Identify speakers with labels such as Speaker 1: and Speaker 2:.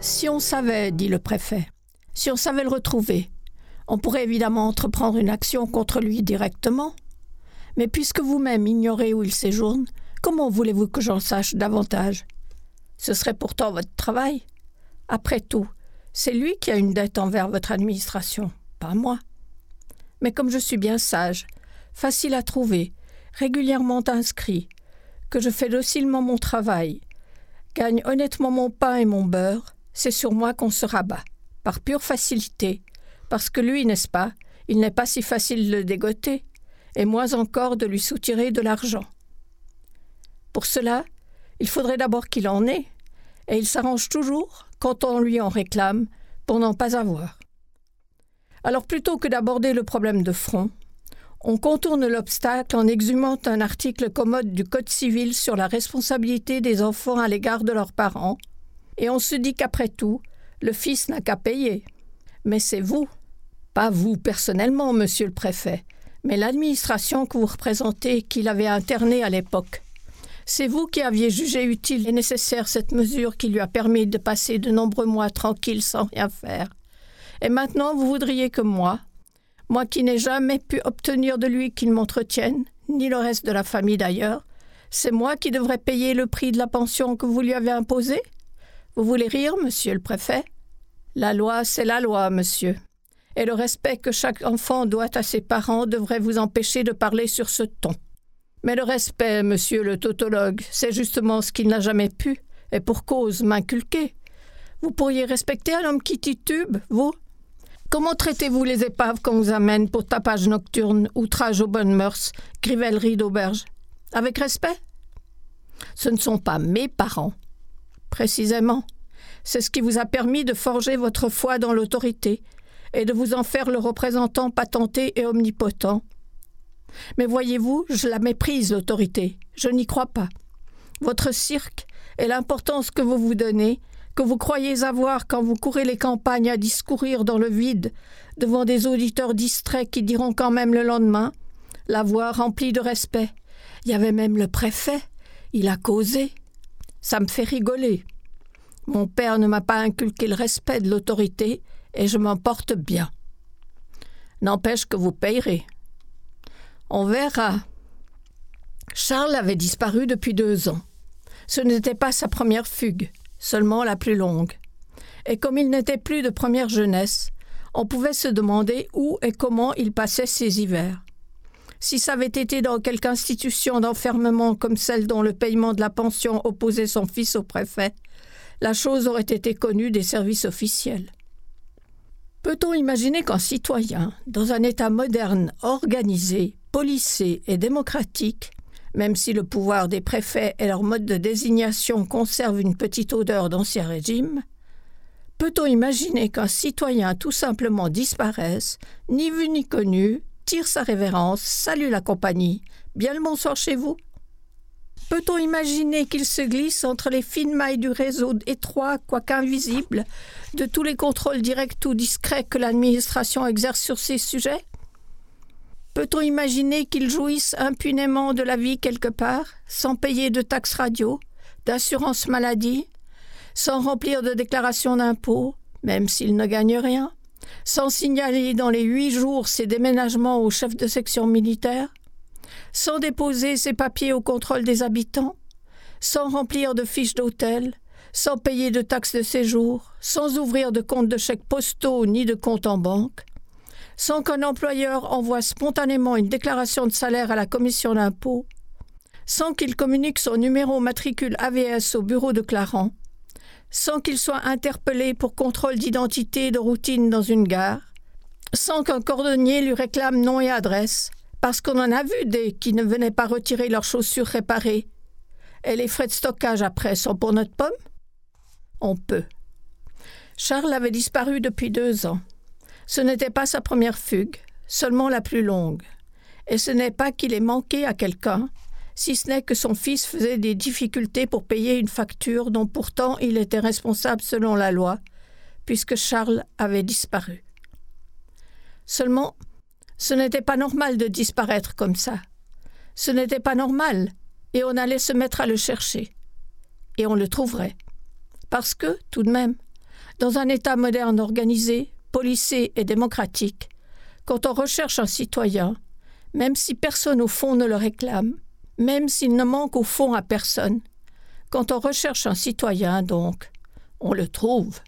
Speaker 1: Si on savait, dit le préfet, si on savait le retrouver, on pourrait évidemment entreprendre une action contre lui directement. Mais puisque vous-même ignorez où il séjourne, comment voulez-vous que j'en sache davantage? Ce serait pourtant votre travail. Après tout, c'est lui qui a une dette envers votre administration, pas moi. Mais comme je suis bien sage, facile à trouver, régulièrement inscrit, que je fais docilement mon travail, gagne honnêtement mon pain et mon beurre, c'est sur moi qu'on se rabat, par pure facilité, parce que lui, n'est-ce pas, il n'est pas si facile de le dégoter, et moins encore de lui soutirer de l'argent. Pour cela, il faudrait d'abord qu'il en ait, et il s'arrange toujours, quand on lui en réclame, pour n'en pas avoir. Alors plutôt que d'aborder le problème de front, on contourne l'obstacle en exhumant un article commode du Code civil sur la responsabilité des enfants à l'égard de leurs parents, et on se dit qu'après tout, le fils n'a qu'à payer. Mais c'est vous, pas vous personnellement, monsieur le préfet, mais l'administration que vous représentez qui l'avait interné à l'époque. C'est vous qui aviez jugé utile et nécessaire cette mesure qui lui a permis de passer de nombreux mois tranquilles sans rien faire. Et maintenant vous voudriez que moi, moi qui n'ai jamais pu obtenir de lui qu'il m'entretienne, ni le reste de la famille d'ailleurs, c'est moi qui devrais payer le prix de la pension que vous lui avez imposée? Vous voulez rire, monsieur le préfet? La loi, c'est la loi, monsieur. Et le respect que chaque enfant doit à ses parents devrait vous empêcher de parler sur ce ton. Mais le respect, monsieur le tautologue, c'est justement ce qu'il n'a jamais pu, et pour cause m'inculquer. Vous pourriez respecter un homme qui titube, vous? Comment traitez-vous les épaves qu'on vous amène pour tapage nocturne, outrage aux bonnes mœurs, crivellerie d'auberge? Avec respect? Ce ne sont pas mes parents. Précisément. C'est ce qui vous a permis de forger votre foi dans l'autorité et de vous en faire le représentant patenté et omnipotent. Mais voyez-vous, je la méprise, l'autorité. Je n'y crois pas. Votre cirque et l'importance que vous vous donnez que vous croyez avoir quand vous courez les campagnes à discourir dans le vide devant des auditeurs distraits qui diront quand même le lendemain la voix remplie de respect. Il y avait même le préfet. Il a causé. Ça me fait rigoler. Mon père ne m'a pas inculqué le respect de l'autorité et je m'en porte bien. N'empêche que vous payerez. On verra. Charles avait disparu depuis deux ans. Ce n'était pas sa première fugue seulement la plus longue. Et comme il n'était plus de première jeunesse, on pouvait se demander où et comment il passait ses hivers. Si ça avait été dans quelque institution d'enfermement comme celle dont le paiement de la pension opposait son fils au préfet, la chose aurait été connue des services officiels. Peut-on imaginer qu'un citoyen, dans un État moderne, organisé, policé et démocratique, même si le pouvoir des préfets et leur mode de désignation conservent une petite odeur d'ancien régime, peut-on imaginer qu'un citoyen tout simplement disparaisse, ni vu ni connu, tire sa révérence, salue la compagnie, bien le bonsoir chez vous? Peut-on imaginer qu'il se glisse entre les fines mailles du réseau étroit, quoique invisible, de tous les contrôles directs ou discrets que l'administration exerce sur ces sujets? Peut-on imaginer qu'ils jouissent impunément de la vie quelque part, sans payer de taxes radio, d'assurance maladie, sans remplir de déclaration d'impôts, même s'ils ne gagnent rien, sans signaler dans les huit jours ses déménagements au chef de section militaire, sans déposer ses papiers au contrôle des habitants, sans remplir de fiches d'hôtel, sans payer de taxes de séjour, sans ouvrir de compte de chèques postaux ni de compte en banque, sans qu'un employeur envoie spontanément une déclaration de salaire à la commission d'impôt, sans qu'il communique son numéro matricule AVS au bureau de Clarence, sans qu'il soit interpellé pour contrôle d'identité de routine dans une gare, sans qu'un cordonnier lui réclame nom et adresse, parce qu'on en a vu des qui ne venaient pas retirer leurs chaussures réparées. Et les frais de stockage après sont pour notre pomme? On peut. Charles avait disparu depuis deux ans. Ce n'était pas sa première fugue, seulement la plus longue. Et ce n'est pas qu'il ait manqué à quelqu'un, si ce n'est que son fils faisait des difficultés pour payer une facture dont pourtant il était responsable selon la loi, puisque Charles avait disparu. Seulement, ce n'était pas normal de disparaître comme ça. Ce n'était pas normal, et on allait se mettre à le chercher. Et on le trouverait. Parce que, tout de même, Dans un État moderne organisé, policé et démocratique, quand on recherche un citoyen, même si personne au fond ne le réclame, même s'il ne manque au fond à personne, quand on recherche un citoyen, donc, on le trouve.